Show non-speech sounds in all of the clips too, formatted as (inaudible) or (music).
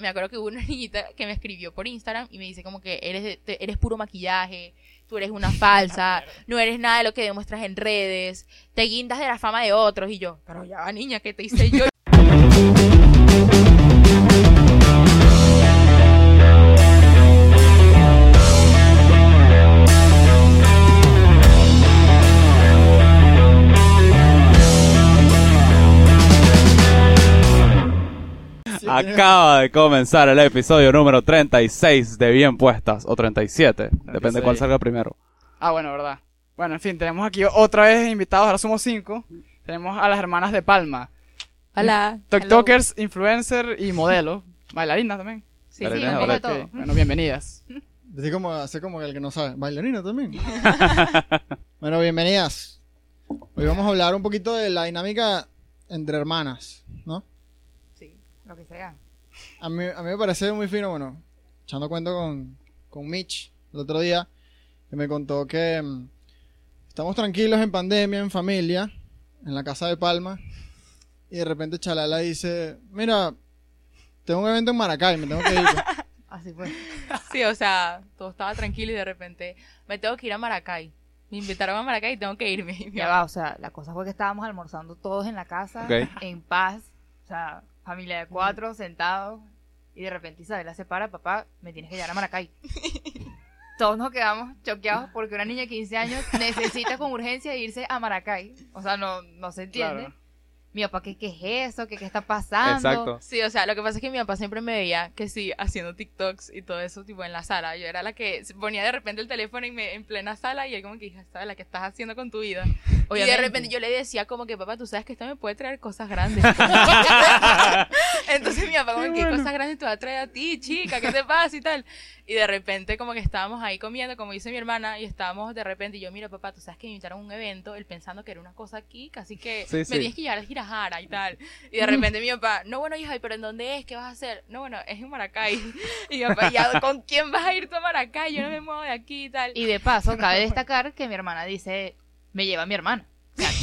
me acuerdo que hubo una (laughs) niñita que me escribió por Instagram y me dice como que eres, eres puro maquillaje, tú eres una falsa, (laughs) no eres nada de lo que demuestras en redes, te guindas de la fama de otros. Y yo, pero ya va niña, ¿qué te hice yo? Acaba de comenzar el episodio número 36 de Bien Puestas, o 37, depende de 36. cuál salga primero. Ah, bueno, verdad. Bueno, en fin, tenemos aquí otra vez invitados, ahora somos cinco. Tenemos a las hermanas de Palma. Hola. TikTokers, influencer y modelo. (laughs) Bailarinas también. Sí, sí, Bailarina un poco de todo. Bueno, bienvenidas. Así como, así como el que no sabe. Bailarina también. (laughs) bueno, bienvenidas. Hoy vamos a hablar un poquito de la dinámica entre hermanas, ¿no? Lo que sea. A mí, a mí me parece muy fino, bueno, echando cuento con, con Mitch el otro día, que me contó que mm, estamos tranquilos en pandemia, en familia, en la casa de Palma, y de repente Chalala dice, mira, tengo un evento en Maracay, me tengo que ir. (laughs) Así fue. Sí, o sea, todo estaba tranquilo y de repente me tengo que ir a Maracay. Me invitaron a Maracay y tengo que irme. (laughs) Ya va, o sea, la cosa fue que estábamos almorzando todos en la casa, Ok. en paz, o sea, familia de cuatro, sentados, y de repente Isabela se para, papá, me tienes que llevar a Maracay. (laughs) Todos nos quedamos choqueados porque una niña de 15 años necesita con urgencia irse a Maracay. O sea, no, no se entiende. Claro. Mi papá, ¿qué, ¿qué es eso? ¿Qué, ¿Qué está pasando? Exacto. Sí, o sea, lo que pasa es que mi papá siempre me veía que sí, haciendo TikToks y todo eso, tipo en la sala. Yo era la que se ponía de repente el teléfono en, me- en plena sala y él como que dije, ¿sabes la que estás haciendo con tu vida? Y de Obviamente. repente yo le decía como que, papá, tú sabes que esto me puede traer cosas grandes. (laughs) (laughs) Entonces mi papá como, ¿qué cosas grandes te va a traer a ti, chica? ¿Qué te pasa y tal? Y de repente como que estábamos ahí comiendo, como dice mi hermana, y estábamos de repente, y yo, mira, papá, tú sabes que me invitaron a un evento, él pensando que era una cosa aquí, casi que Sí, me sí. tienes que llevar a Girajara y tal. Y de repente mi papá, no, bueno, hija, ¿pero en dónde es? ¿Qué vas a hacer? No, bueno, es en Maracay. (laughs) Y mi papá, ¿ya con quién vas a ir tú a Maracay? Yo no me muevo de aquí y tal. Y de paso, cabe (laughs) destacar que mi hermana dice, me lleva mi hermana.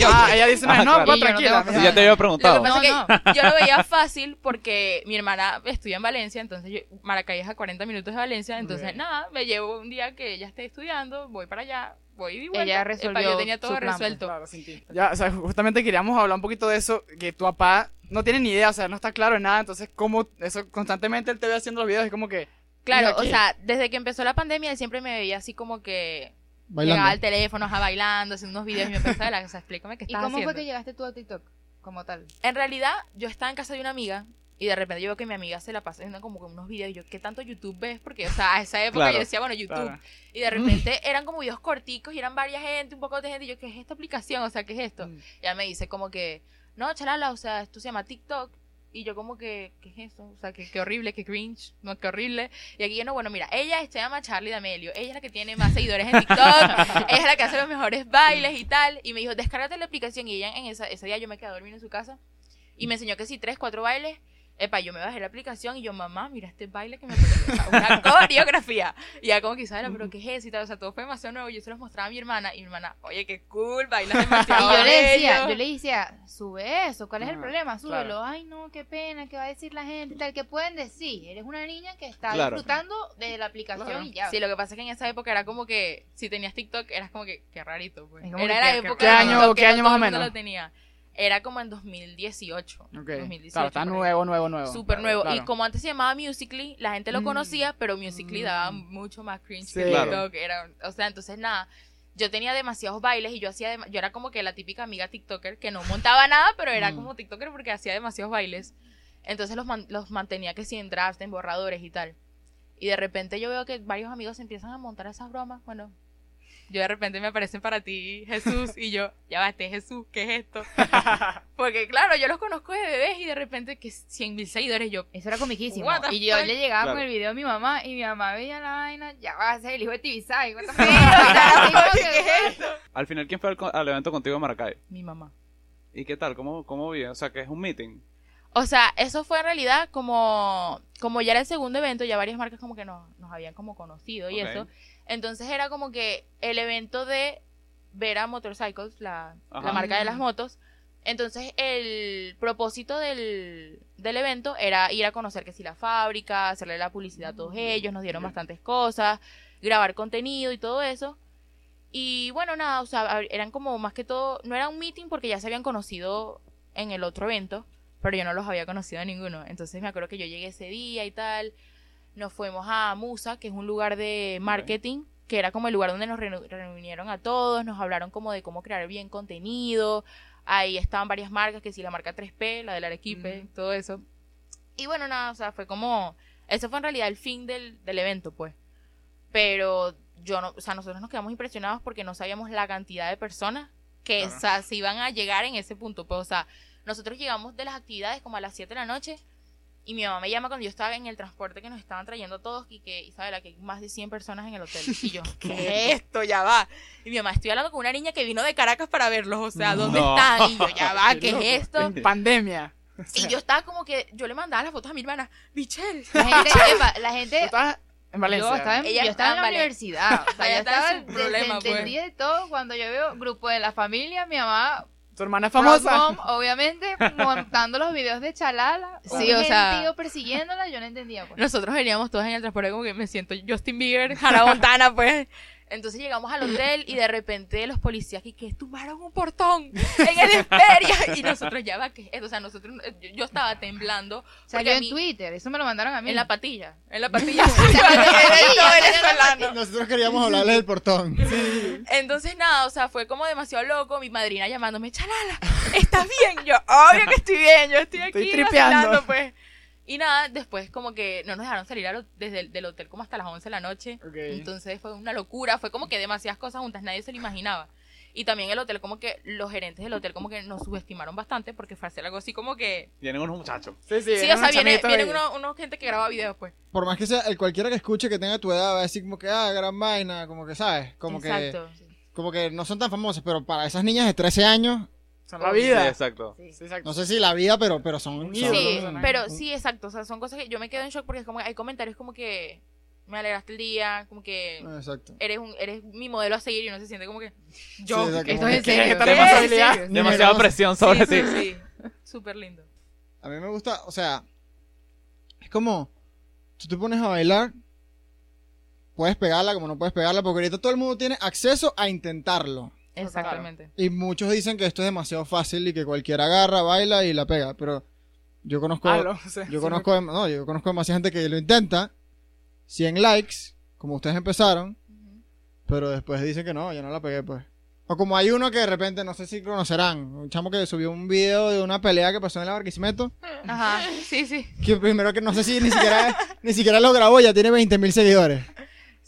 Ah, ella dice, no, Ah, no, claro. pues, Y yo no tranquila. Sí, ya te había Lo que preguntado. pasa No, es no. que yo lo veía fácil porque mi hermana estudia en Valencia, entonces yo, Maracay es a 40 minutos de Valencia, entonces nada, me llevo un día que ella esté estudiando, voy para allá, voy y vuelta. Ella Epa, resolvió yo tenía todo su plan, resuelto. Claro. Ya, o sea, justamente queríamos hablar un poquito de eso, que tu papá no tiene ni idea, o sea, no está claro en nada, entonces, como eso constantemente él te ve haciendo los videos, es como que, Claro, o sea, desde que empezó la pandemia él siempre me veía así como que llegaba Bailando. al teléfono, ajá, bailando, haciendo unos videos y me pensaba, la, o sea, explícame qué ¿Y estás cómo haciendo. fue que llegaste tú a TikTok como tal? En realidad, yo estaba en casa de una amiga y de repente yo veo que mi amiga se la pasa haciendo como que unos videos y yo, ¿qué tanto YouTube ves? Porque, o sea, a esa época Claro. yo decía, bueno, YouTube. claro. Y de repente (laughs) eran como videos corticos y eran varias gente, un poco de gente. Y yo, ¿qué es esta aplicación? O sea, ¿qué es esto? Mm. Y ella me dice como que, no, chalala, o sea, esto se llama TikTok. Y yo como que, ¿qué es eso? O sea, que qué horrible, qué cringe, no, qué horrible. Y aquí yo, no, bueno, mira, ella se llama Charlie D'Amelio. Ella es la que tiene más seguidores en TikTok. (laughs) ella es la que hace los mejores bailes y tal. Y me dijo, descárgate la aplicación. Y ella en esa, ese día yo me quedé a dormir en su casa. Y me enseñó que sí, tres, cuatro bailes. Epa, yo me bajé la aplicación y yo, mamá, mira este baile que me una (laughs) coreografía. Y ya como que, Isabela, pero ¿qué es eso? Y tal, o sea, todo fue demasiado nuevo. Yo se los mostraba a mi hermana y mi hermana, oye, qué cool, bailas (laughs) Y demasiado yo le decía, bello". yo le decía, sube eso, ¿cuál es el problema? Súbelo. claro. Ay, no, qué pena, ¿qué va a decir la gente? Tal, ¿qué pueden decir? Eres una niña que está Claro. disfrutando de la aplicación Claro. y ya. Sí, lo que pasa es que en esa época era como que si tenías TikTok eras como que qué rarito, pues. Era que la época ¿Qué año- TikTok qué que año más o menos? lo tenía. Era como en 2018. Ok, 2018, claro, está nuevo, nuevo, nuevo. Súper Claro, nuevo. claro. Y como antes se llamaba Musically, la gente lo Mm. conocía, pero Musically Mm. daba mucho más cringe Sí. que Claro. TikTok. Era, o sea, entonces nada. Yo tenía demasiados bailes y yo hacía, yo era como que la típica amiga TikToker que no montaba nada, pero era Mm. como TikToker porque hacía demasiados bailes. Entonces los, man- los mantenía que sí en drafts, en borradores y tal. Y de repente yo veo que varios amigos empiezan a montar esas bromas. Bueno, yo de repente me aparecen para ti, Jesús, y yo, ya va, este es Jesús, ¿qué es esto? (laughs) Porque claro, yo los conozco de bebés y de repente que 100 mil seguidores, yo, Eso era comiquísimo. Y yo le llegaba Claro. con el video a mi mamá y mi mamá veía la vaina, ya va a ser el hijo de Tibisay. (laughs) (laughs) ¿qué es esto? Al final, ¿quién fue al, al evento contigo en Maracay? Mi mamá. ¿Y qué tal? ¿Cómo, cómo vive? O sea, que es un meeting. O sea, eso fue en realidad como, como ya era el segundo evento, ya varias marcas como que nos, nos habían como conocido y eso. Entonces era como que el evento de Vera Motorcycles, la, marca de las motos, Entonces, el propósito del, del evento era ir a conocer que si la fábrica, hacerle la publicidad a todos ellos, nos dieron bastantes cosas, grabar contenido y todo eso. Y bueno, nada, o sea, eran como más que todo, no era un meeting porque ya se habían conocido en el otro evento, pero yo no los había conocido a ninguno. Entonces me acuerdo que yo llegué ese día y tal, nos fuimos a Musa, que es un lugar de marketing, que era como el lugar donde nos reunieron a todos, nos hablaron como de cómo crear bien contenido, ahí estaban varias marcas, que sí, la marca 3P, la del Arequipe, Ujú. todo eso. Y bueno, nada, o sea, fue como, eso fue en realidad el fin del, del evento, pues. Pero yo no, o sea, nosotros nos quedamos impresionados porque no sabíamos la cantidad de personas que Claro. o sea, se iban a llegar en ese punto. Pues, o sea, nosotros llegamos de las actividades como a las 7 de la noche y mi mamá me llama cuando yo estaba en el transporte que nos estaban trayendo todos y que, Isabela, que hay más de 100 personas en el hotel. Y yo, (laughs) ¿qué es esto? Ya va. Y mi mamá, estoy hablando con una niña que vino de Caracas para verlos. O sea, ¿dónde No. están? Y yo, ya va, ¿qué es esto? En pandemia. Y yo estaba como que, yo le mandaba las fotos a mi hermana, Michelle. La gente, (laughs) epa, la gente estabas en Valencia. Yo estaba en, Ella yo estaba en la estaba en Valencia. universidad. O sea, Ella estaba en estaba su problema, pues. desentendida de todo. Cuando yo veo grupo de la familia, mi mamá, Tu hermana famosa. Mom, obviamente, montando los videos de Chalala. Sí, o sea- gentío persiguiéndola, yo no entendía. Pues. Nosotros veníamos todos en el transporte como que me siento Justin Bieber, Hannah Montana, pues. Entonces llegamos al hotel y de repente los policías que, que tumbaron un portón en el Esperia y nosotros ya va que o sea nosotros yo, yo estaba temblando Salió en mí- Twitter, eso me lo mandaron a mí. en la patilla en la patilla. (laughs) (laughs) Nosotros queríamos hablarles del portón. entonces nada o sea fue como demasiado loco mi madrina llamándome Chalala estás bien yo obvio que estoy bien yo estoy aquí Estoy tripeando. pues y nada después como que no nos dejaron salir al desde el del hotel como hasta las 11 de la noche Ok. entonces fue una locura, fue como que demasiadas cosas juntas, nadie se lo imaginaba. Y también el hotel, como que los gerentes del hotel, como que nos subestimaron bastante porque fue hacer algo así como que. Vienen unos muchachos. Sí, sí. Sí, o sea, unos viene, vienen unos, unos gente que graba videos, pues. Por más que sea, el cualquiera que escuche que tenga tu edad va a decir como que, ah, gran vaina, como que, ¿sabes? Como que, Exacto. como que no son tan famosas, pero para esas niñas de 13 años, Son la Sí, vida. exacto. Sí. Sí, exacto. no sé si la vida, pero, pero son... Sí, son- pero sí, exacto. O sea, son cosas que yo me quedo en shock porque es como que hay comentarios como que me alegraste el día, como que Exacto. eres un eres mi modelo a seguir y uno se siente como que yo. Sí, exacto. Esto es en. Demasiada presión sobre sí, ti. sí, sí. Súper lindo. A mí me gusta, o sea, es como, tú te pones a bailar, puedes pegarla como no puedes pegarla, porque ahorita todo el mundo tiene acceso a intentarlo. Exactamente. Y muchos dicen que esto es demasiado fácil y que cualquiera agarra, baila y la pega, pero yo conozco, (laughs) sea, yo sí, conozco, no, yo conozco demasiada gente que lo intenta, 100 likes, como ustedes empezaron, pero después dicen que no, yo no la pegué, pues. O como hay uno que de repente, no sé si conocerán, un chamo que subió un video de una pelea que pasó en el Barquisimeto, (laughs) Ajá. Sí, sí. que primero que no sé si ni siquiera, (laughs) ni siquiera lo grabó, ya tiene 20 mil seguidores.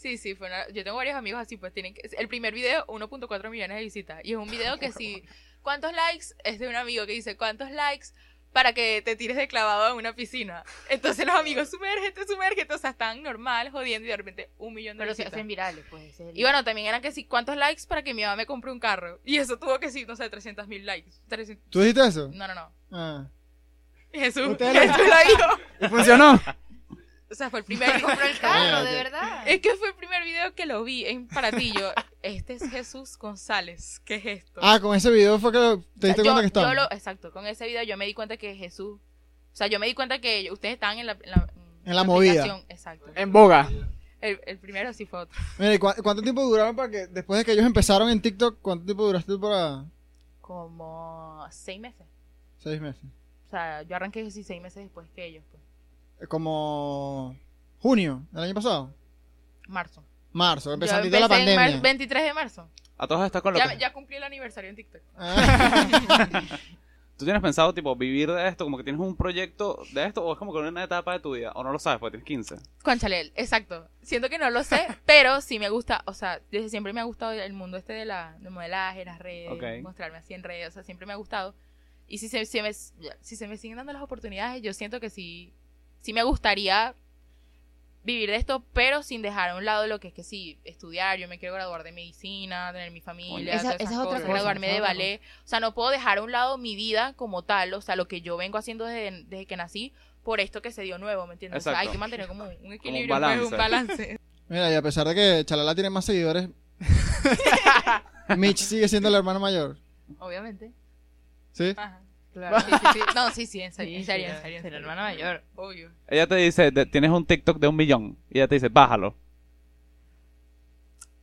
Sí, sí, fue una- yo tengo varios amigos así, pues tienen que... El primer video, 1.4 millones de visitas. Y es un (laughs) video que si... ¿Cuántos likes? Es de un amigo que dice, ¿cuántos likes para que te tires de clavado en una piscina? Entonces los amigos, sumérgete, sumérgete. O sea, están normal, jodiendo y de repente un millón de Pero se visitas. hacen virales, pues. el- Y bueno, también eran que sí, ¿cuántos likes para que mi mamá me compre un carro? Y eso tuvo que sí, no sé, 300 mil likes. 300 ¿Tú dijiste eso? No, no, no. Ah. Jesús, Jesús lo dijo. ¿Y funcionó? (laughs) O sea, fue el primer... (laughs) compró el carro, Ah, de ok. verdad. Es que fue el primer video que lo vi en para ti. Yo, este es Jesús González. ¿Qué es esto? Ah, con ese video fue que lo- te diste yo, cuenta que estaba. yo lo, exacto, con ese video yo me di cuenta que Jesús. O sea, yo me di cuenta que ustedes estaban en la, en la, En la movida. Exacto. En boga. El, el primero sí fue otro. Mira, ¿y ¿cuánto tiempo duraron para que, después de que ellos empezaron en TikTok, cuánto tiempo duraste tú para Como seis meses. seis meses? O sea, yo arranqué sí seis meses después que ellos, pues. Como junio del año pasado. Marzo. Marzo, empezando la en pandemia. mar- 23 de marzo. A todos estás con lo Ya, que... ya cumplí el aniversario en TikTok. Ah. (laughs) ¿Tú tienes pensado, tipo, vivir de esto? Como que tienes un proyecto de esto o es como que una etapa de tu vida? ¿O no lo sabes porque tienes 15? Conchale, exacto. Siento que no lo sé, (laughs) pero sí me gusta, o sea, desde siempre me ha gustado el mundo este de la de modelaje, las redes, Ok. mostrarme así en redes, o sea, siempre me ha gustado. Y si se, si me, si se me siguen dando las oportunidades, yo siento que sí, sí me gustaría vivir de esto, pero sin dejar a un lado lo que es que sí, estudiar, yo me quiero graduar de medicina, tener mi familia, Esa- todas esa esas es otra cosas, cosa, graduarme de ballet, o sea, no puedo dejar a un lado mi vida como tal, o sea, lo que yo vengo haciendo desde, desde que nací, por esto que se dio nuevo, ¿me entiendes? O sea, hay que mantener como un (laughs) equilibrio, pues, balance. un balance. (laughs) Mira, y a pesar de que Chalala tiene más seguidores, (laughs) Mitch sigue siendo el hermano mayor. Obviamente. ¿Sí? Ajá. Claro. (laughs) Sí, sí, sí. No, sí, sí, en serio, en serio, en serio. la serio. hermana mayor. Obvio. Ella te dice, tienes un TikTok de un millón. Y ella te dice, bájalo.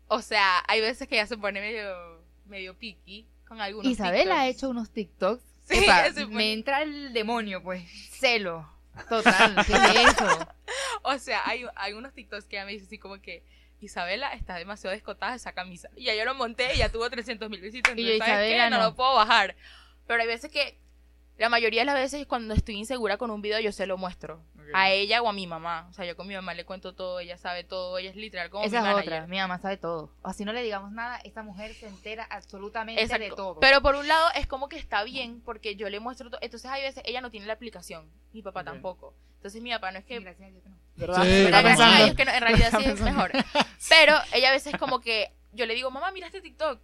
O sea, hay veces que ella se pone medio, medio picky con algunos Isabel ha TikToks. hecho unos TikToks. Sí, (laughs) pone- me entra el demonio, pues. Celo. Total. ¿Qué es eso? (laughs) O sea, hay, hay unos TikToks que ella me dice así como que Isabela está demasiado descotada esa camisa. Y ya yo lo monté y ya tuvo 300 mil visitas. Y yo, Entonces, ¿sabes qué? Isabela, No no. lo puedo bajar. Pero hay veces que, la mayoría de las veces cuando estoy insegura con un video, yo se lo muestro. Ok. A ella o a mi mamá. O sea, yo con mi mamá le cuento todo, ella sabe todo, ella es literal como Esa mi es manager. otra. Mi mamá sabe todo. Así no le digamos nada, esta mujer se entera absolutamente de Exacto. todo. Pero por un lado es como que está bien porque yo le muestro todo. Entonces hay veces ella no tiene la aplicación, mi papá Ok. tampoco. Entonces mi papá no es que Gracias a Dios que no. ¿Verdad? Sí, Pero gracias a. Dios que no, en realidad sí es mejor. Pero ella a veces como que yo le digo, mamá, mira este TikTok.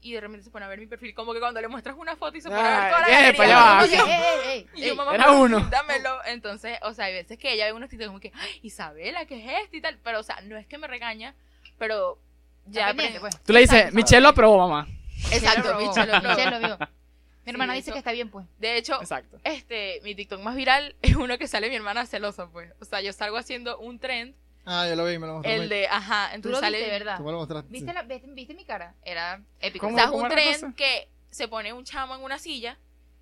Y de repente se pone a ver mi perfil, como que cuando le muestras una foto y se pone a ver toda la eh, va. como que- Oye, ey, ey, ey, Y yo, mamá, era uno. Dámelo. Entonces, o sea, hay veces que ella ve unos TikTok como que, "Ay, Isabela, ¿qué es esto? Y tal. Pero, o sea, no es que me regaña, pero ya aprendí. pues. Tú le dices, Exacto. Michelle lo aprobó, mamá. Exacto, Michelle lo. Michelle lo vio. (laughs) Mi hermana Sí, dice eso- que está bien, pues. De hecho, Exacto. este, mi TikTok más viral (laughs) es uno que sale mi hermana celosa, pues. O sea, yo salgo haciendo un trend, Ah, yo lo vi, me lo mostró. el de, ajá, entonces viste, sale... ¿verdad? Tú me lo mostraste. ¿Viste, sí. la, viste, viste mi cara? Era épico. O ¿Cómo? sea, es un tren cosa? que se pone un chamo en una silla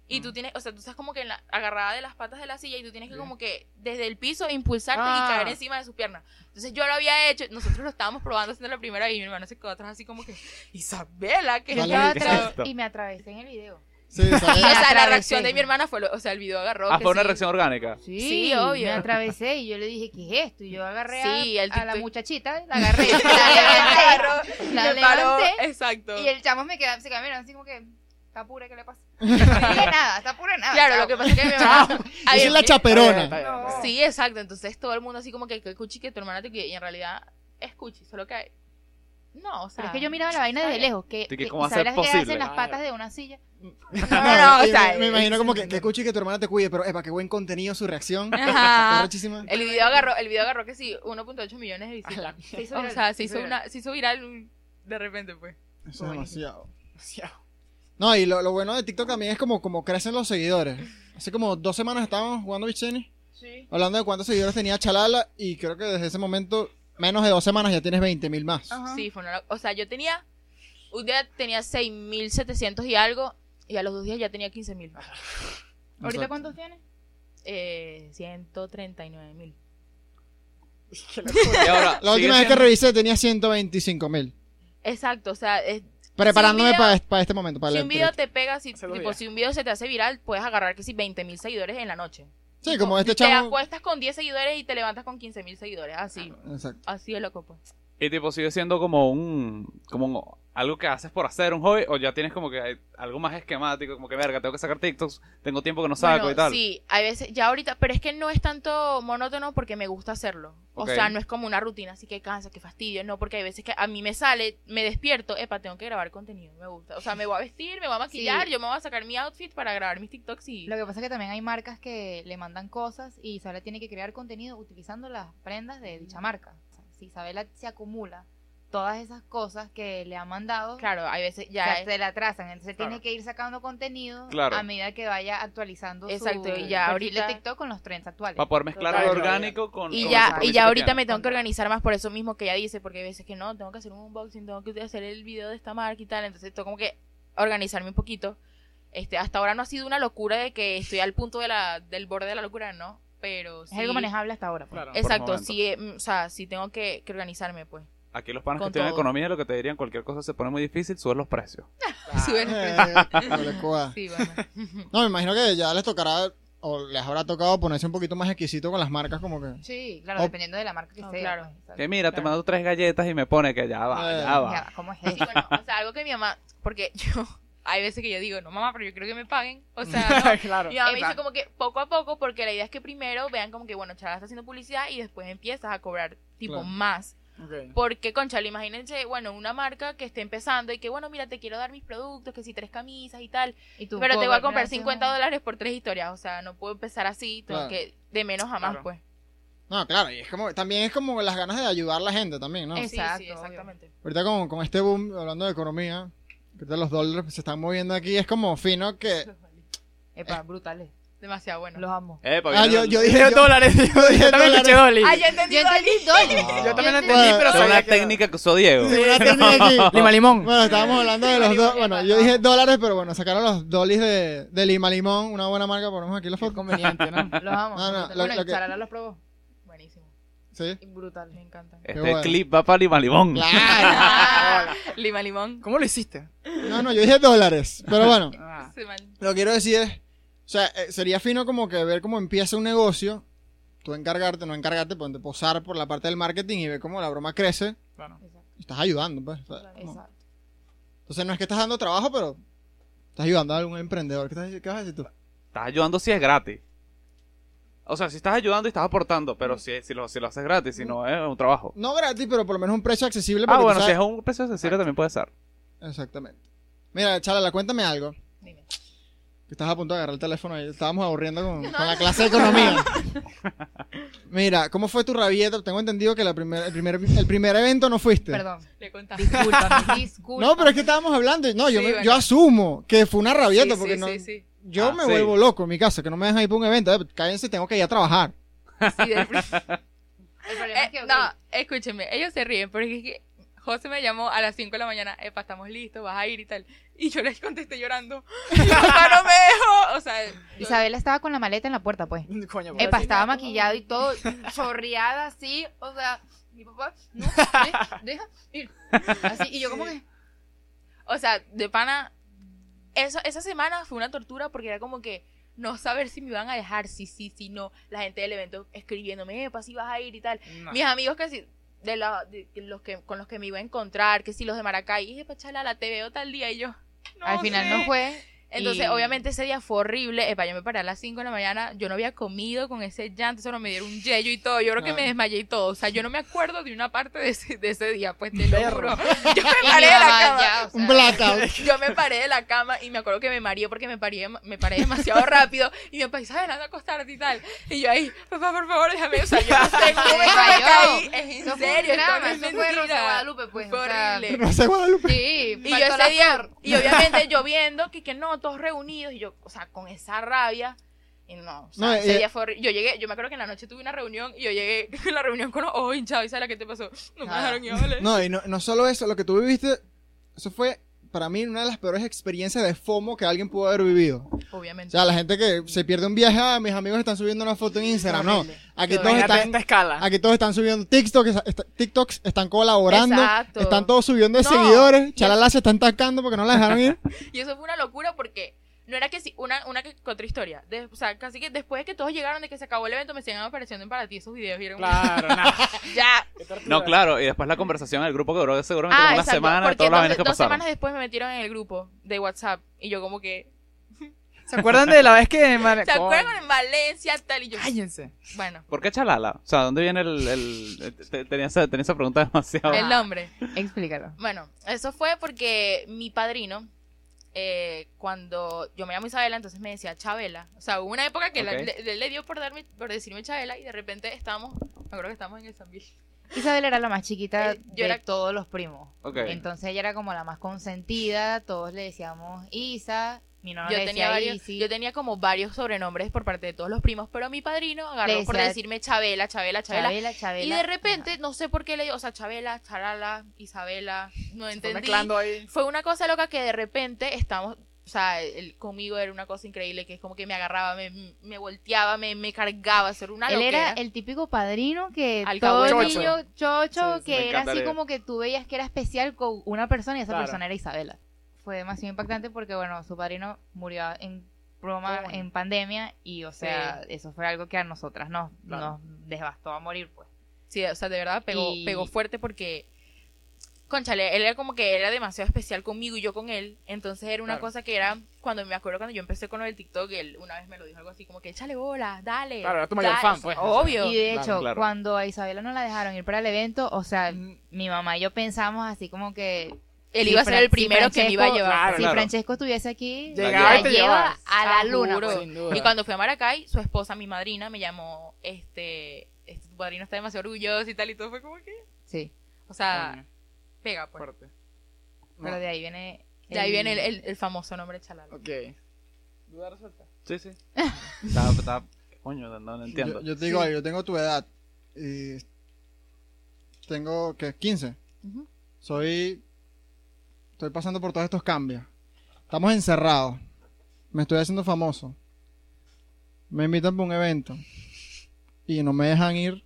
y tú tienes, o sea, tú estás como que en la, agarrada de las patas de la silla y tú tienes que Sí. como que desde el piso impulsarte Ah. y caer encima de sus piernas. Entonces yo lo había hecho, nosotros lo estábamos probando haciendo la primera y mi hermano se quedó atrás así como que, Isabela, que Vale, estaba ¿qué atrás y me atravesé en el video. Sí, ¿sabes? o sea, la reacción de mi hermana fue, lo- o sea, el video agarró. Ah, que fue una sí. reacción orgánica. Sí, Sí, obvio. Me atravesé y yo le dije, ¿qué es esto? Y yo agarré a- el a, la muchachita, la agarré, (laughs) la Agarró, levanté, la paró, levanté exacto. y el chamo me queda, se mirando así como que, ¿está pura? ¿Qué le pasa? (laughs) No dije nada, está pura nada. Claro, chao. lo que pasa es que mi. Yo había- soy la chaperona. No. Sí, exacto. Entonces todo el mundo así como que, que cuchi que tu hermana te cuide. Y en realidad es cuchi, solo que... No, o sea... Pero es que yo miraba la vaina desde lejos, que, que que cómo va a ¿sabes ser las que hacen posible? las patas de una silla? (laughs) (laughs) No, no, no, o sea... me, me imagino como que, que escuche que tu hermana te cuide, pero epa, qué buen contenido su reacción. Ajá. El video agarró, el video agarró que sí, 1.8 millones de visitas. Se hizo O sea, se hizo, viral. una, se hizo viral de repente, pues. Eso es demasiado. Demasiado. No, y lo, lo bueno de TikTok también es como, como crecen los seguidores. Hace como dos semanas estábamos jugando Beach Tennis, Sí. hablando de cuántos seguidores tenía Chalala, y creo que desde ese momento, menos de dos semanas, ya tienes 20 mil más. Ajá. Sí, fue una... O sea, yo tenía... Un día tenía 6.700 y algo, y a los dos días ya tenía 15.000. (laughs) ¿Ahorita Exacto. cuántos tienes? Eh, 139.000. Y ahora, La última vez que revisé tenía 125 mil. Exacto, o sea, es- Preparándome video- para, este momento, para si un video te pega, si, tipo, un video se te hace viral, puedes agarrar que si 20.000 seguidores en la noche. Sí, como este te chamo. acuestas con 10 seguidores y te levantas con 15.000 seguidores, así. Exacto. Así es loco, pues. Y tipo, sigue siendo como un. como un- algo que haces por hacer, un hobby, o ya tienes como que hay algo más esquemático, como que verga, tengo que sacar TikToks, tengo tiempo que no saco Bueno, y tal. Sí, hay veces, ya ahorita, pero es que no es tanto monótono porque me gusta hacerlo. O sea, no es como una rutina, así que cansa, que fastidio, no, porque hay veces que a mí me sale, me despierto, epa, tengo que grabar contenido, me gusta. O sea, me voy a vestir, me voy a maquillar, Sí. yo me voy a sacar mi outfit para grabar mis TikToks y... Lo que pasa es que también hay marcas que le mandan cosas y Isabela tiene que crear contenido utilizando las prendas de dicha marca. O sea, si Isabela se acumula todas esas cosas que le han mandado, Claro, hay veces o ya... sea, es- se la trazan. Entonces Claro. tiene que ir sacando contenido Claro. a medida que vaya actualizando Exacto, su y ya perfil de ahorita- TikTok con los trends actuales. Para poder mezclar lo orgánico con. Y con ya, y ya ahorita me tengo que organizar más por eso mismo que ella dice, porque hay veces que no, tengo que hacer un unboxing, tengo que hacer el video de esta marca y tal, entonces tengo como que organizarme un poquito. Este, hasta ahora no ha sido una locura de que estoy al punto de la, del borde de la locura, ¿no? Pero Es sí. algo manejable hasta ahora. pues. Exacto, sí, eh, mm, o sea, sí tengo que, que organizarme, pues. Aquí los panas que estudian todo. economía lo que te dirían, cualquier cosa se pone muy difícil, subes los precios. (laughs) Sí, bueno. No le coja. Sí, bueno. (laughs) No, me imagino que ya les tocará, o les habrá tocado ponerse un poquito más exquisito con las marcas, como que. Sí, claro, Oh. dependiendo de la marca que No, sea. claro. pues. Que mira, te mando tres galletas y me pone que ya va, Eh. ya va. Ya, ¿Cómo es Sí, eso? (laughs) bueno, o sea, algo que mi mamá, porque yo, hay veces que yo digo, no mamá, pero yo creo que me paguen. O sea, no, claro. Mi mamá me dice como que poco a poco, porque la idea es que primero vean como que, bueno, Chala está haciendo publicidad y después empiezas a cobrar, tipo, Claro. más. Ok. Porque, Conchale, imagínense, bueno, una marca que esté empezando y que, bueno, mira, te quiero dar mis productos, que si tres camisas y tal, Y tú pero te voy a comprar relación- 50 dólares por tres historias. O sea, no puedo empezar así, tengo Claro. que, de menos a más, Claro. pues. No, claro, y es como, también es como las ganas de ayudar a la gente también, ¿no? Es- Exacto, sí, sí, exactamente. Ahorita con, con este boom, hablando de economía, que ahorita los dólares se están moviendo aquí, es como fino que (laughs) Epa, brutales. Demasiado bueno. Los amo. Epa, Ah, yo, (laughs) (laughs) yo dije dólares. Yo, también escuché dólares. Dolly. Ah. Yo entendí Dolly. Yo también lo entendí. entendí, pero es una que- técnica que usó Diego. Sí, una (laughs) técnica aquí. Lima limón. Bueno, estábamos hablando de los dos. Bueno, yo no. dije dólares, pero bueno, sacaron los dolis de, de Lima Limón, una buena marca, ponemos aquí la foto. conveniente, ¿no? Los amo. No, no, lo- bueno, lo y que- Charala los probó. Buenísimo. Sí. Brutal. Me encantan. Este bueno. clip va para Lima Limón. Claro. Lima limón. ¿Cómo lo hiciste? No, no, yo dije dólares. Pero bueno, Ah, lo que quiero decir es, o sea, eh, sería fino como que ver cómo empieza un negocio, tú encargarte, no encargarte, ponte posar por la parte del marketing y ver cómo la broma crece. Exacto. y Estás ayudando, pues. o sea, como- Exacto. Entonces no es que estás dando trabajo, pero estás ayudando a algún emprendedor. ¿Qué, estás- qué vas a decir tú? Estás ayudando si es gratis. O sea, si estás ayudando y estás aportando, pero si, si, lo, si lo haces gratis, si no es un trabajo. No gratis, pero por lo menos un precio accesible. Ah, bueno, si es un precio accesible también puede ser. Exactamente. Mira, Chala, cuéntame algo. Dime. Que estás a punto de agarrar el teléfono ahí. Estábamos aburriendo con, con la clase de economía. (laughs) Mira, ¿cómo fue tu rabieta? Tengo entendido que la primer, el, primer, el primer evento no fuiste. Perdón. Le contaba. Discúlpame, (laughs) discúlpame. No, pero es que estábamos hablando. y- No, yo, Sí, me- bueno. yo asumo que fue una rabieta Sí, porque sí, no, sí, sí. yo Ah, me sí. vuelvo loco en mi casa, que no me dejan ir para un evento. Eh, Cállense, tengo que ir a trabajar. Sí, prin- (laughs) El problema es Eh, que, ok, no, escúchenme, ellos se ríen porque es que José me llamó a las 5 de la mañana, epa, estamos listos, vas a ir y tal. Y yo les contesté llorando, (laughs) mi papá no me dejó. O sea, yo- Isabela estaba con la maleta en la puerta, pues. (laughs) Coño, pues. Epa, estaba maquillado y todo, chorreada así, o sea, mi papá, no, deja, deja ir. Así, y yo como que, o sea, de pana, eso, esa semana fue una tortura porque era como que no saber si me iban a dejar, si sí, si no. La gente del evento escribiéndome, epa, si vas a ir y tal. No. Mis amigos que sí, de, la, de los que con los que me iba a encontrar, que si los de Maracay, y epa, chala, te veo tal día y yo. (laughs) no al final sé. no fue. Entonces, y- obviamente ese día fue horrible. Epa, yo me paré a las 5 de la mañana, yo no había comido con ese llanto, solo me dieron un yello y todo. Yo creo que me desmayé y todo. O sea, yo no me acuerdo de una parte de ese, de ese día, pues te lo juro. (laughs) Yo me paré de la cama. ya, o sea, Un blackout. (laughs) Yo me paré de la cama y me acuerdo que me mareé porque me paré, me paré demasiado rápido. Y mi papá, ¿sabes? Anda a acostarte y tal. Y yo ahí, papá, por favor, déjame. O sea, yo no sé, (laughs) un momento me caí. Es en Eso fue serio, un no es eso fue Rosa. Guadalupe, pues, Fue horrible. No sé, Guadalupe. Sí, Y yo ese día, y obviamente lloviendo, que, que no, todos reunidos, y yo, o sea, con esa rabia, y no, o sea, No, ese eh, día fue yo llegué, yo me acuerdo que en la noche tuve una reunión, y yo llegué (laughs) en la reunión con los ojos hinchados, y ¿sabes que te pasó? (laughs) No me Nada. dejaron ir, ¿vale? No, y no, no solo eso, lo que tú viviste, eso fue para mí una de las peores experiencias de FOMO que alguien pudo haber vivido. O Obviamente. sea, la gente que se pierde un viaje, ah, mis amigos están subiendo una foto en Instagram. No, aquí todos están, escala. aquí todos están subiendo TikToks, est- TikToks, están colaborando, Exacto. están todos subiendo de No, seguidores, Chalala se están tacando porque no la dejaron ir. (laughs) Y eso fue una locura porque no era que si, una, una que, otra historia. De- o sea, casi que después de que todos llegaron, de que se acabó el evento, me siguen apareciendo en para ti esos videos. Como, Claro, (laughs) nada. ya. No, claro, y después la conversación en el grupo que duró seguramente Ah, como una exacto. semana todas las dos, vainas que dos pasaron. semanas después me metieron en el grupo de WhatsApp. Y yo como que, ¿Se acuerdan de la vez que... (laughs) Mar- ¿se acuerdan en Valencia tal? Y yo, Cállense. bueno, ¿Por qué Chalala? O sea, ¿dónde viene el...? el- te- tenía, esa, tenía esa pregunta demasiado... el nombre. Explícalo. Bueno, eso fue porque mi padrino, eh, cuando yo me llamo Isabela, entonces me decía Chabela. O sea, hubo una época que la- Ok. le, dio por, darme, por decirme Chabela y de repente estábamos, me acuerdo que estábamos en el San Bill. Isabel era la más chiquita Eh, yo de era- todos los primos. Entonces ella era como la más consentida, todos le decíamos Isa, mi Yo tenía, varios, Isi. yo tenía como varios sobrenombres por parte de todos los primos, pero mi padrino agarró por decirme Chabela, Chabela, Chabela. Chabela, Chabela. Y de repente, no sé por qué le dio, o sea, Chabela, Charala, Isabela, no entendí. mezclando ahí. Fue una cosa loca que de repente estamos, o sea, él conmigo era una cosa increíble, que es como que me agarraba, me, me volteaba, me, me cargaba, hacer una Él era loquera. el típico padrino que Alcahuete. todo Chocho. niño chocho, Sí, sí, que era así como que tú veías que era especial con una persona y esa Claro. persona era Isabela. Fue demasiado impactante porque, bueno, su padrino murió en broma, Coño. en pandemia y, o sea, eso fue algo que a nosotras nos, Claro. nos devastó a morir, pues. Sí, o sea, de verdad pegó, Y- pegó fuerte porque, conchale, él era como que era demasiado especial conmigo y yo con él. Entonces era una Claro. cosa que era, cuando me acuerdo cuando yo empecé con lo del TikTok, él una vez me lo dijo algo así como que échale bola, dale. Claro, era tu mayor dale". fan, pues. Obvio. Y de Claro, hecho, claro. cuando a Isabela no la dejaron ir para el evento, o sea, Mm. mi mamá y yo pensamos así como que... él iba a ser el si primero que me iba a llevar. Claro, si claro. Francesco estuviese aquí, Llegaba lleva a la luna. Y cuando fui a Maracay, su esposa, mi madrina, me llamó, este, este, tu padrino está demasiado orgulloso y tal, y todo fue como que, Sí, o sea, pega, pues. fuerte. pero de ahí viene... De ahí viene el, el- el famoso nombre Chalala. Ok. ¿Duda resuelta? Sí, sí. (laughs) Está, coño, no, no entiendo. Yo, yo te digo yo tengo tu edad. Y tengo, ¿qué? 15. Ujú. Soy. Estoy pasando por todos estos cambios. Estamos encerrados. Me estoy haciendo famoso. Me invitan para un evento. Y no me dejan ir.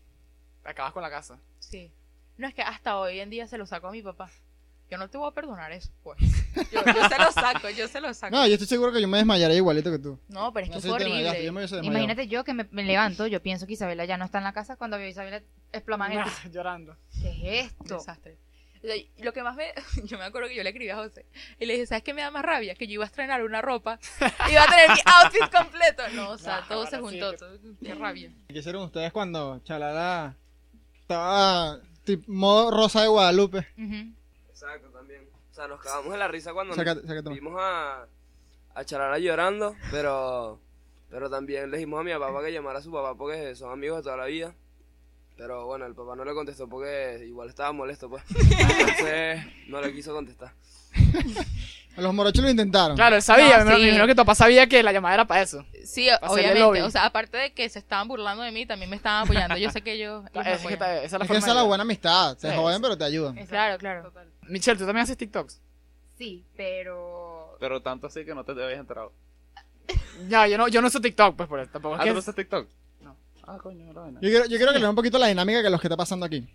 Acabas con la casa. Sí. No es que hasta hoy en día se lo saco a mi papá. Yo no te voy a perdonar eso, pues. (laughs) Yo, yo se lo saco, yo se lo saco. No, yo estoy seguro que yo me desmayaré igualito que tú. No, pero es que No fue si horrible. yo me. Imagínate yo que me, me levanto, yo pienso que Isabela ya no está en la casa cuando veo a Isabela. Ah, (laughs) Llorando. ¿Qué es esto? Desastre. O sea, lo que más me. (laughs) Yo me acuerdo que yo le escribí a José y le dije, ¿sabes qué me da más rabia? Que yo iba a estrenar una ropa y iba a tener mi outfit completo. No, o sea, todo se sí juntó. todo- Qué rabia. ¿Qué hicieron ustedes cuando Chalala estaba tipo, modo Rosa de Guadalupe? Exacto, también. O sea, nos cagamos de la risa cuando Sácate, sácate vimos a, a Charala llorando, pero, pero también le dijimos a mi papá que llamara a su papá porque son amigos de toda la vida. Pero bueno, el papá no le contestó porque igual estaba molesto, pues. (laughs) Entonces, no le quiso contestar. (laughs) Los morochos lo intentaron. Claro, él sabía. No, me sí. imagino que tu papá sabía que la llamada era para eso. Sí, hacerle obviamente. lobby. O sea, aparte de que se estaban burlando de mí, también me estaban apoyando. Yo sé que ellos. ellos me Es que apoyan. ta- esa es la Es que forma esa es de- la buena amistad. Se Sí, joden, sí. pero te ayudan. Exacto. Claro, claro. Total. Michelle, ¿tú también haces TikToks? Sí, pero... Pero tanto así que no te habías enterado. Ya, yo no, yo no uso TikTok, pues por eso. Tampoco es Ah, que ¿tú no usas TikTok? Ah, coño, la vaina. Yo quiero, yo quiero que le dé un poquito la dinámica que los que está pasando aquí.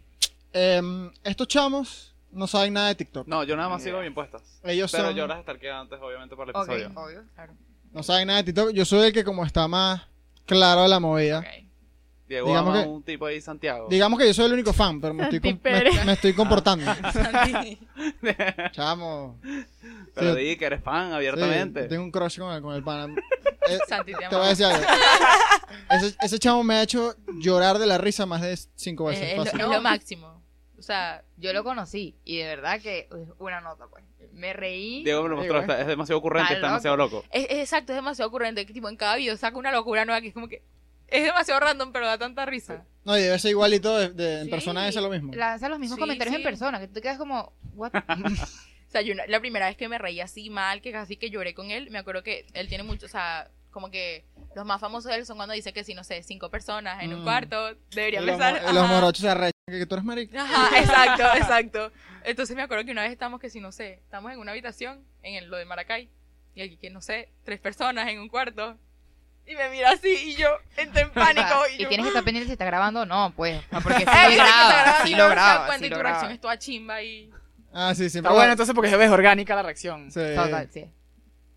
Em, estos chamos no saben nada de TikTok. No, yo nada más sigo bien puestas. Ellos Pero son, yo las estarqué antes, obviamente, para el Ok, episodio. obvio, claro. no saben nada de TikTok. Yo soy el que como está más claro de la movida. Ok. Diego Digamos ama que- un tipo ahí, Santiago. Digamos que yo soy el único fan, pero me estoy, com- me, estoy comportando. (laughs) Chamo. Pero Sí. di que eres fan Sí, abiertamente. tengo un crush con el, con el pana. (laughs) Eh, Santi, te te voy a decir algo. (laughs) Ese, ese chamo me ha hecho llorar de la risa más de cinco Es, veces. es lo, es máximo. O sea, Yo lo conocí y de verdad que es una nota, pues. Me reí. Diego me lo mostró, está- es demasiado ocurrente, Está está demasiado loco. es, es exacto, es demasiado ocurrente. Que, tipo, en cada video saca una locura nueva que es como que. Es demasiado random, pero da tanta risa. No, y debe ser igualito de, de- en Sí, persona, es lo mismo. Lanza los mismos Sí, comentarios sí. en persona, que tú te quedas como, what? (laughs) O sea, yo la primera vez que me reí así mal, que casi que lloré con él, me acuerdo que él tiene mucho, o sea, como que los más famosos de él son cuando dice que si, no sé, cinco personas en un Mm. cuarto, Y debería los, pensar. mo- y los morochos se arrechan que, que tú eres marica. Ajá, (laughs) exacto, exacto. Entonces me acuerdo que una vez estamos que si, no sé, estamos en una habitación, en el- lo de Maracay, y aquí que, no sé, tres personas en un cuarto, y me mira así, y yo entré en pánico, y, (laughs) y yo... tienes que estar pendiente si está grabando o no, pues. Ah, Porque (laughs) sí porque lo graba, y lo graba, cuenta sí y tu reacción es toda chimba y... Ah, sí, siempre. Está bueno entonces porque se ve orgánica la reacción. Sí. Total, sí.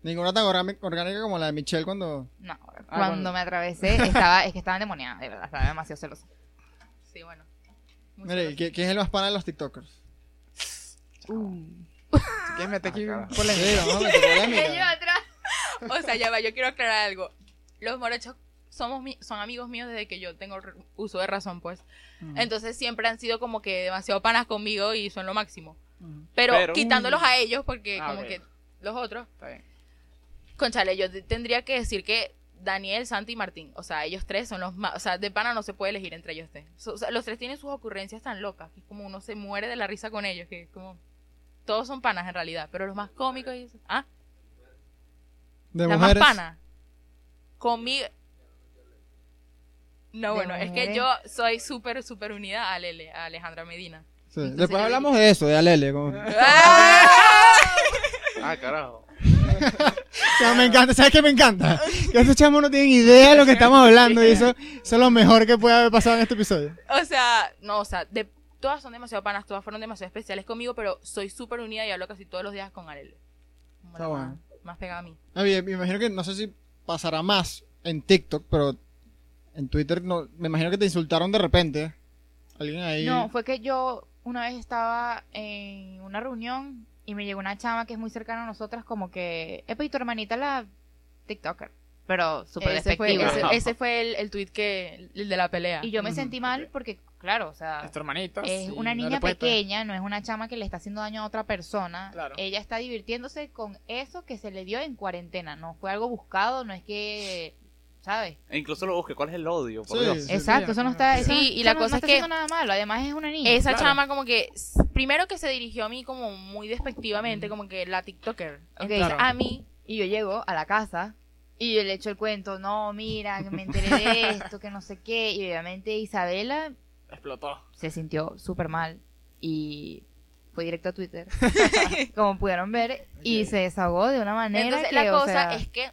Ninguna tan orgánica como la de Michelle cuando. No, cuando- cuando me atravesé, estaba, es que estaba endemoniada, de verdad, estaba demasiado celosa. Sí, bueno. Mire, celoso. ¿qui- ¿quién es el más pana de los TikTokers? Si quieres meter aquí Ah, polémica. Sí, vamos a meter polémica. (laughs) atrás. O sea, ya va, yo quiero aclarar algo. Los morochos somos mi- son amigos míos desde que yo tengo uso de razón, pues. Ujú. Entonces siempre han sido como que demasiado panas conmigo y son lo máximo. Ujú. Pero, Pero- quitándolos a ellos, porque Ah, como que los otros. Está bien. Conchale, yo te- tendría que decir que Daniel, Santi y Martín, o sea, ellos tres son los más, o sea, de pana no se puede elegir entre ellos tres. So- o sea, los tres tienen sus ocurrencias tan locas, que es como uno se muere de la risa con ellos, que es como todos son panas en realidad, pero los más cómicos y eso- ah, De la mujeres. más pana. Conmigo. No, ¿De bueno, es que yo soy súper, súper unida a Lele, a Alejandra Medina. Sí, Entonces Después hablamos de eso, de Alele. como- (laughs) Ah, carajo. (laughs) O sea, me encanta, ¿sabes qué me encanta? Que estos chamos no tienen idea de lo que estamos hablando y eso, eso es lo mejor que puede haber pasado en este episodio. O sea, no, o sea, de, todas son demasiado panas, todas fueron demasiado especiales conmigo, pero soy súper unida y hablo casi todos los días con Alele. Está más, bueno. más pegada a mí. Ah, bien, me imagino que no sé si pasará más en TikTok, pero en Twitter no, me imagino que te insultaron de repente. Alguien ahí. No, fue que yo una vez estaba en una reunión y me llegó una chama que es muy cercana a nosotras, como que, epa, y tu hermanita la TikToker, pero súper Ese fue, despectiva. ese, ese fue el, el tweet que, el de la pelea. Y yo me sentí mal porque, claro, o sea, Es tu es una niña pequeña, no es una chama que le está haciendo daño a otra persona. Claro. Ella está divirtiéndose con eso que se le dio en cuarentena. No fue algo buscado, no es que, ¿sabes? E incluso lo busqué. ¿Cuál es el odio? Por Sí. Dios. Exacto, eso no está. Sí, y la no- cosa no es está que- haciendo nada malo. Además es una niña. Esa Claro. chama como que, primero que se dirigió a mí como muy despectivamente, como que la TikToker. Claro. a mí, Y yo llego a la casa Y yo le echo el cuento, no, mira, que me enteré de (laughs) esto, que no sé qué. Y obviamente Isabela Explotó. se sintió súper mal y fue directo a Twitter, (laughs) como pudieron ver, y se desahogó de una manera Entonces, que, la o cosa sea, es que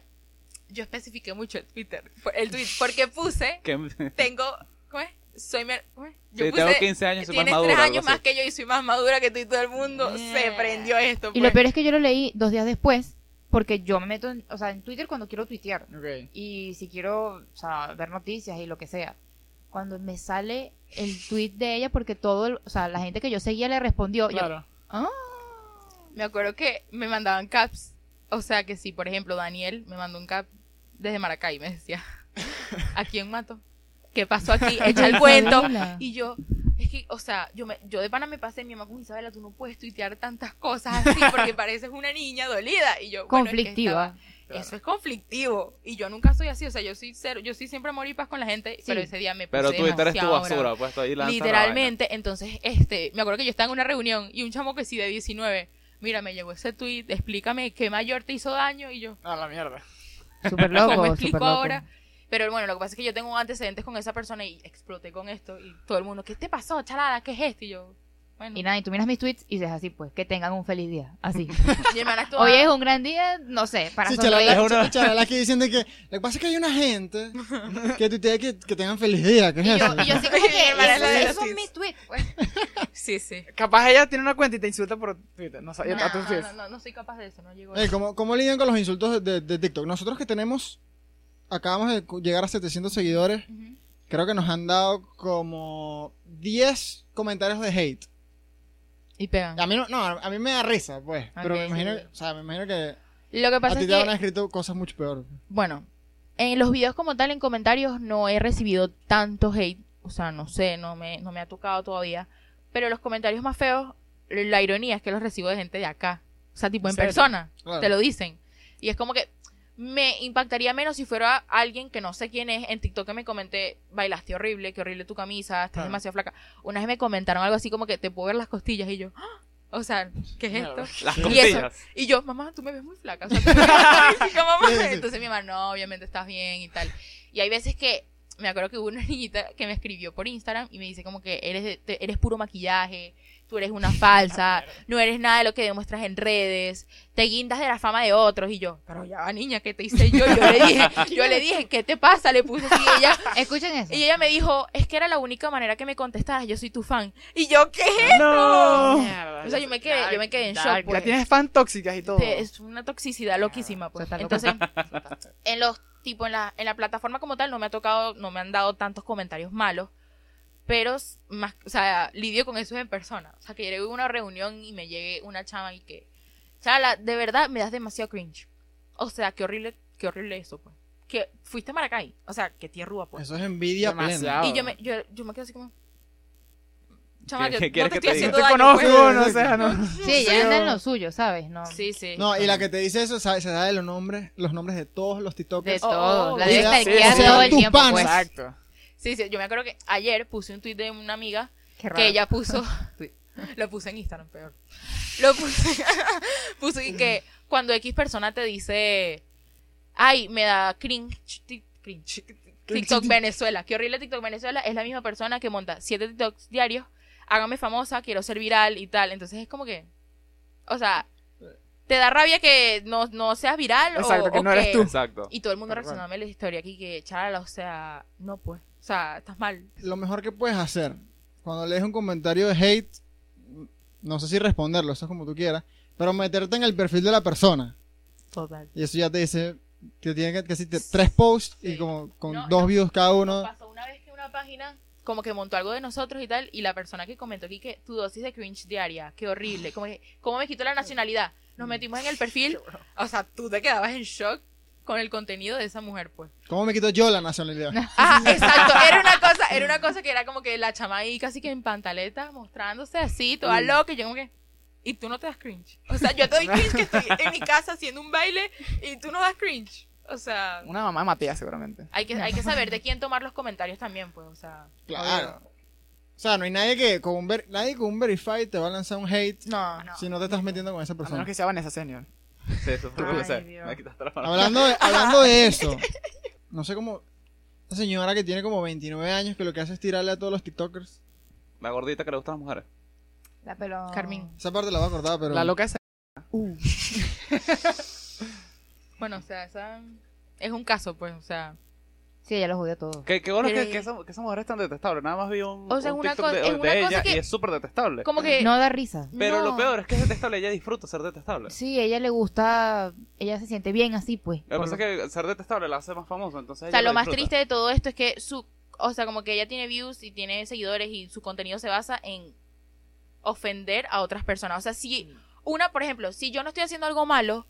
yo especifiqué mucho el Twitter. El tweet, porque puse, (laughs) tengo, ¿cómo es? Soy mer- ¿cómo es? Yo Sí, puse, tengo 15 años, soy más madura, tres algo años así. más que yo y soy más madura que tú y todo el mundo. Se Yeah. prendió esto. Y pues. lo peor es que yo lo leí dos días después, porque yo me meto, en, o sea, en Twitter cuando quiero tuitear. Ok. Y si quiero, o sea, ver noticias y lo que sea. Cuando me sale el tweet de ella, porque todo, el- o sea, la gente que yo seguía le respondió. yo, Claro. ah, Me acuerdo que me mandaban caps. O sea que si, por ejemplo, Daniel me mandó un cap desde Maracay, me decía, ¿a quién mato? ¿Qué pasó aquí? (laughs) Echa el cuento. Y yo, es que, o sea, yo, me, yo de pana me pasé, mi mamá con Isabela, tú no puedes tuitear tantas cosas así porque (laughs) pareces una niña dolida. Y yo, bueno, es que conflictiva. Eso es conflictivo. Y yo nunca soy así, o sea, yo soy cero, yo soy siempre amor y paz con la gente, pero ese día me puse Pero Twitter es tu basura, puesto ahí Literalmente, entonces, este, me acuerdo que yo estaba en una reunión y un chamo que sí de 19, mira, me llegó ese tweet, explícame qué mayor te hizo daño y yo, A la mierda. (laughs) Súper ¿cómo loco, explico súper loco. ahora? Pero bueno, lo que pasa es que yo tengo antecedentes con esa persona y exploté con esto y todo el mundo, ¿qué te pasó, chalada? ¿Qué es esto? Y yo, bueno, Y nada, y tú miras mis tweets y dices así, pues, que tengan un feliz día. Así. (laughs) Hoy es un gran día, no sé, para Sí. Chalala, Es una- Chalala aquí diciendo que lo que pasa es que hay una gente que tuitea que, que tengan feliz día. ¿Qué es Y eso? yo, y yo así como que, esos los son mis tweets, pues. (laughs) Sí, sí. Capaz ella tiene una cuenta y te insulta por Twitter. No No, a tus no, no, no, no soy capaz de eso, no llego a eso. ¿cómo, ¿Cómo lidian con los insultos de, de- de TikTok? Nosotros que tenemos, acabamos de llegar a 700 seguidores, Ujú. creo que nos han dado como 10 comentarios de hate. Y pegan. A mí no, no, a mí me da risa, pues. pero me imagino, sí. o sea, me imagino que Lo que a pasa ti es te que... han escrito cosas mucho peor. Bueno, en los videos como tal, en comentarios, no he recibido tanto hate. O sea, no sé, no me, no me ha tocado todavía. Pero los comentarios más feos, la ironía es que los recibo de gente de acá. O sea, tipo en ¿Serio? persona. Claro. Te lo dicen. Y es como que me impactaría menos si fuera alguien que no sé quién es. En TikTok que me comenté, bailaste horrible, qué horrible tu camisa, estás demasiado flaca. Una vez me comentaron algo así como que te puedo ver las costillas y yo, "Ah". o sea, ¿qué es esto? Las Y eso, costillas. y yo, mamá, tú me ves muy flaca. O sea, tú me ves (laughs) mamá. Entonces mi mamá, no, obviamente estás bien y tal. Y hay veces que, me acuerdo que hubo una (laughs) niñita que me escribió por Instagram y me dice como que eres, eres puro maquillaje, tú eres una (laughs) falsa, no eres nada de lo que demuestras en redes, te guindas de la fama de otros. Y yo, pero ya va niña, ¿qué te hice yo? Yo le dije, (laughs) yo le dije, ¿qué te pasa? Le puse así y ella, Escuchen eso. y ella me dijo, es que era la única manera que me contestaras, yo soy tu fan. Y yo, ¿qué es No. Mierda. O sea, yo me quedé, yo me quedé en shock. Pues. tienes fan tóxicas y todo. Es una toxicidad loquísima, pues. Entonces, en los tipo en la en la plataforma como tal no me ha tocado, no me han dado tantos comentarios malos, pero más, o sea, lidio con eso en persona. O sea, que llegue a una reunión y me llegue una chama y que, chala, de verdad me das demasiado cringe. O sea, qué horrible, qué horrible eso, pues. Que fuiste a Maracay, o sea, que tierrúa, pues. Eso es envidia Demasiado. plena. Y yo me, yo, yo me quedo así como, chama, ¿Qué- yo qué no quieres te que estoy te haciendo te daño, conozco, pues. no o sea, no. Sí, ya anda en lo suyo, ¿sabes? No, Sí, sí. No, y la que te dice eso sabe- se sabe los nombres, los nombres de todos los de TikTokers. Oh, todo. oh, la debe Sí, stalkear sí, sí. todo el Tus tiempo, panas. pues. Exacto. Sí, sí, yo me acuerdo que ayer puse un tweet de una amiga Qué raro. que ella puso (laughs) lo puse en Instagram peor lo puse (laughs) puso y que cuando X persona te dice ay me da cringe ti- cringe TikTok Venezuela qué horrible TikTok Venezuela es la misma persona que monta siete TikToks diarios hágame famosa quiero ser viral y tal entonces es como que o sea te da rabia que no, no seas viral o- Exacto, que o no eres tú. Exacto. y todo el mundo reaccionándome la historia aquí que chala o sea no pues o sea estás mal Lo mejor que puedes hacer cuando lees un comentario de hate, no sé si responderlo, eso es como tú quieras, pero meterte en el perfil de la persona. total Y eso ya te dice que tiene que, que decirte tres posts y Sí. como con No, dos no. views cada uno. pasó una vez que una página como que montó algo de nosotros y tal, y la persona que comentó aquí que tu dosis de cringe diaria, qué horrible, como que, ¿cómo me quitó la nacionalidad? Nos metimos en el perfil, (laughs) o sea, tú te quedabas en shock con el contenido de esa mujer, pues. ¿Cómo me quito yo la nacionalidad? Ajá, (laughs) exacto, era una cosa, era una cosa que era como que la chama ahí casi que en pantaleta, mostrándose así, toda loca, y yo como que, y tú no te das cringe. O sea, yo te doy cringe que estoy en mi casa haciendo un baile, y tú no das cringe. O sea, Una mamá de Matías, seguramente. hay que, hay que saber de quién tomar los comentarios también, pues, o sea. Claro. O sea, no hay nadie que con un ver- nadie con un verify te va a lanzar un hate No, si no te estás metiendo con esa A menos persona. que sea Vanessa Senior. Sí, eso fue Ay. Me. Hablando de, hablando de (laughs) eso, no sé cómo. Esta señora que tiene como 29 años que lo que hace es tirarle a todos los TikTokers. La gordita que le gusta a las mujeres. La pelón. Carmín. Esa parte la voy a cortar, pero. La loca esa. (laughs) Bueno, o sea, esa es un caso, pues, o sea. Sí, ella lo jodió todo. ¿Qué, qué bueno Pero- que, que, esa, que esa mujer es tan detestable. Nada más vi un, O sea, un una TikTok de, es de una cosa ella que- y es súper detestable. Como que. No da risa. Pero lo peor es que es detestable. Ella disfruta ser detestable. Sí, ella le gusta, ella se siente bien así, pues. Lo que pasa es que ser detestable la hace más famosa. Entonces O ella sea, lo más disfruta. triste de todo esto es que su. O sea, como que ella tiene views y tiene seguidores y su contenido se basa en ofender a otras personas. O sea, si una, por ejemplo, si yo no estoy haciendo algo malo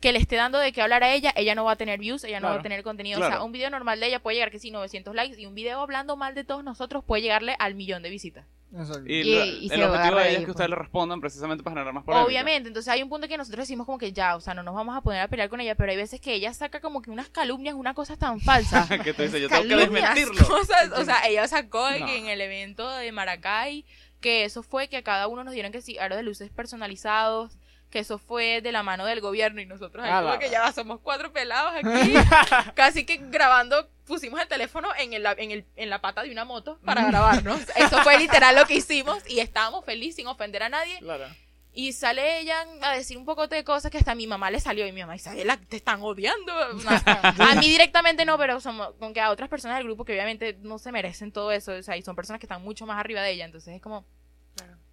que le esté dando de qué hablar a ella, ella no va a tener views, ella no va a tener contenido. O sea, un video normal de ella puede llegar que sí, 900 likes y un video hablando mal de todos nosotros puede llegarle al millón de visitas. Exacto. Y, el objetivo de ella es que ustedes pues. le respondan precisamente para generar más polémica. Obviamente, entonces hay un punto que nosotros decimos como que ya, o sea, no nos vamos a poner a pelear con ella, pero hay veces que ella saca como que unas calumnias, unas cosas tan falsas. (laughs) que tú dices, yo tengo que calumnias, desmentirlo. cosas, o sea, ella sacó No. que en el evento de Maracay que eso fue que a cada uno nos dieron que sí, aros de luces personalizados, que eso fue de la mano del gobierno y nosotros ahí Ah, como la- que ya somos cuatro pelados (laughs) aquí, casi que grabando pusimos el teléfono en, el, en, el, en la pata de una moto para grabarnos. (laughs) Eso fue literal lo que hicimos y estábamos felices sin ofender a nadie. Claro. Y sale ella a decir un poco de cosas que hasta a mi mamá le salió. Y mi mamá, Isabela, te están odiando. (laughs) a mí directamente no, pero con que a otras personas del grupo que obviamente no se merecen todo eso. O sea, y son personas que están mucho más arriba de ella. Entonces es como.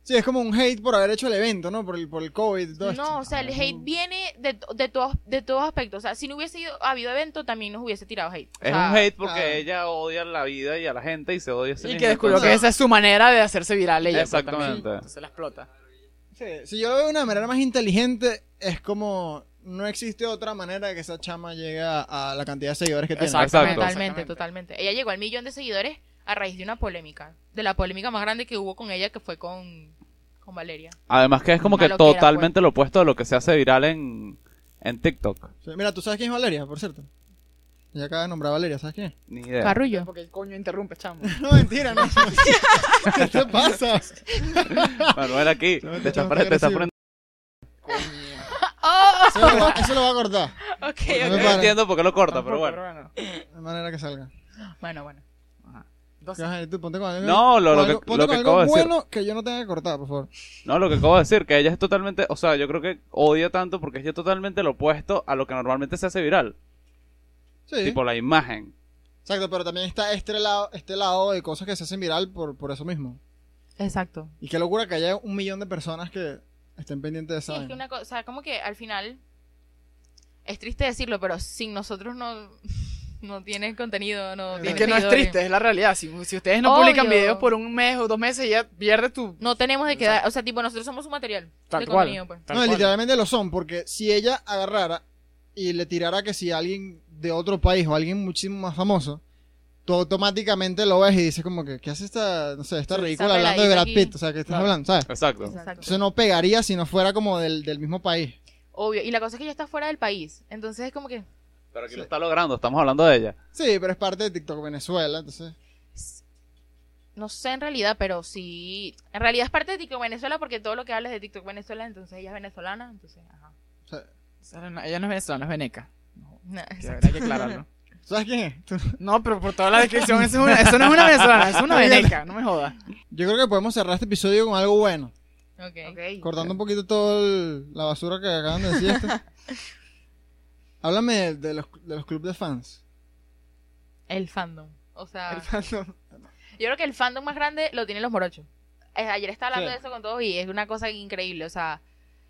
Sí, es como un hate por haber hecho el evento, ¿no? Por el, por el COVID todo esto. No, o sea, el hate viene de, de, todos, de todos aspectos. O sea, si no hubiese ido- habido evento, también nos hubiese tirado hate. O Es sea, un hate porque claro. ella odia la vida y a la gente y se odia a sí Y que descubrió que esa es su manera de hacerse viral ella. pues, Exactamente. Entonces la explota. Sí, si yo lo veo de una manera más inteligente, es como. No existe otra manera de que esa chama llegue a, la cantidad de seguidores que tiene. Exacto. Totalmente, Exactamente. totalmente. Ella llegó al millón de seguidores a raíz de una polémica. De la polémica más grande que hubo con ella, que fue con, con Valeria. Además que es como Una que loquera, pues. totalmente lo opuesto de lo que se hace viral en, en TikTok. Sí, Mira, ¿tú sabes quién es Valeria, por cierto? Ya acaba de nombrar a Valeria, ¿sabes quién? Ni idea. Carrullo. Porque el coño interrumpe, chamo. (laughs) No, mentira, no. (laughs) ¿Qué te pasa? (laughs) Manuel aquí. No, Te está, te está poniendo- Eso lo, va, eso lo va a cortar. Ok, No entiendo por qué lo corta, pero bueno. De manera que salga. Bueno, bueno. Entonces, Ajá, tú ponte con algo- No, lo- lo que- ponte lo con que algo acabo de decir. bueno que yo no tenga que cortar, por favor. No, lo que acabo de decir, que ella es totalmente, o sea, yo creo que odia tanto porque es ya totalmente lo opuesto a lo que normalmente se hace viral. Sí. Tipo la imagen. Exacto, pero también está este lado, este lado de cosas que se hacen viral por, por eso mismo. Exacto. Y qué locura que haya un millón de personas que estén pendientes de Sí, esa. es que una cosa, o sea, como que al final, es triste decirlo, pero sin nosotros no, no tiene contenido, no Es que no es triste, es la realidad. Si, si ustedes no Obvio. publican videos por un mes o dos meses, ya pierde tu. No tenemos de quedar, o sea, tipo, nosotros somos su material Tal de cual. contenido, pues. Tal no, cual. literalmente lo son, porque si ella agarrara y le tirara que si alguien de otro país o alguien muchísimo más famoso, tú automáticamente lo ves y dices como que, ¿qué hace esta, no sé, esta ridícula hablando de Brad aquí. Pitt? O sea, que estás Claro. hablando, ¿sabes? Exacto. Exacto. Entonces no pegaría si no fuera como del, del mismo país. Obvio. Y la cosa es que ella está fuera del país. Entonces es como que. Pero aquí Sí. lo está logrando, estamos hablando de ella. Sí, pero es parte de TikTok Venezuela, entonces... No sé en realidad, pero sí. En realidad es parte de TikTok Venezuela porque todo lo que habla es de TikTok Venezuela, entonces ella es venezolana, entonces, ajá. O sea, no- Ella no es venezolana, es veneca. No, Que exacto. hay que aclararlo. (laughs) ¿Sabes quién es? Tú- No, pero por toda la descripción, eso, es una- eso no es una venezolana, es una veneca, no me jodas. Yo creo que podemos cerrar este episodio con algo bueno. Ok. Ok. Cortando un poquito toda la basura que acaban de decir esto. (laughs) Háblame de, de los, de los clubes de fans. El fandom. O sea, El fandom. yo creo que el fandom más grande lo tienen los morochos. Eh, Ayer estaba hablando Sí. de eso con todos y es una cosa increíble. O sea,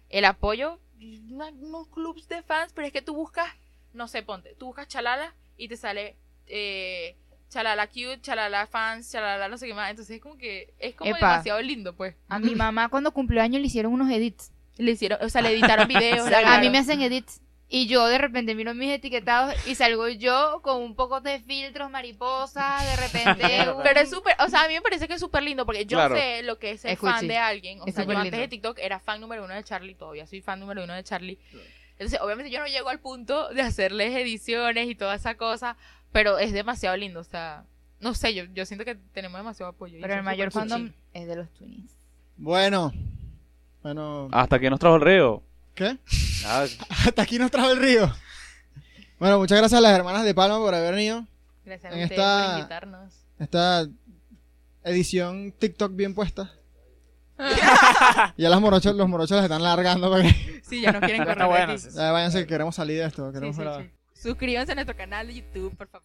el apoyo, unos clubs de fans, pero es que tú buscas, no sé, ponte, tú buscas Chalala y te sale eh, Chalala cute, Chalala fans, Chalala no sé qué más. Entonces es como que es como Epa. demasiado lindo, pues. A mi mamá cuando cumplió años le hicieron unos edits. Le hicieron, o sea, le editaron (laughs) videos. A mí me hacen edits. Y yo de repente miro mis etiquetados y salgo yo con un poco de filtros mariposa, de repente. (laughs) un- Pero es súper, o sea, a mí me parece que es súper lindo porque yo Claro. sé lo que es ser fan de alguien. O Es sea, yo antes lindo. de TikTok era fan número uno de Charlie, todavía soy fan número uno de Charlie. Entonces, obviamente yo no llego al punto de hacerles ediciones y toda esa cosa, pero es demasiado lindo, o sea, no sé, yo, yo siento que tenemos demasiado apoyo. Pero el mayor fandom es de los Twins. Bueno. Bueno. Hasta aquí nos trajo el río. ¿Qué? (laughs) Nada, Hasta aquí nos trajo el río. Bueno, muchas gracias a las hermanas de Palma por haber venido. Gracias a En ustedes esta- por invitarnos. Esta edición TikTok bien puesta. (laughs) ya las morochas, los morochos las están largando para que (laughs) Sí, ya nos quieren correr está de buena, aquí. sí, sí. ya váyanse que queremos salir de esto. Sí, Queremos sí, fuera- sí. Suscríbanse a nuestro canal de YouTube, por favor.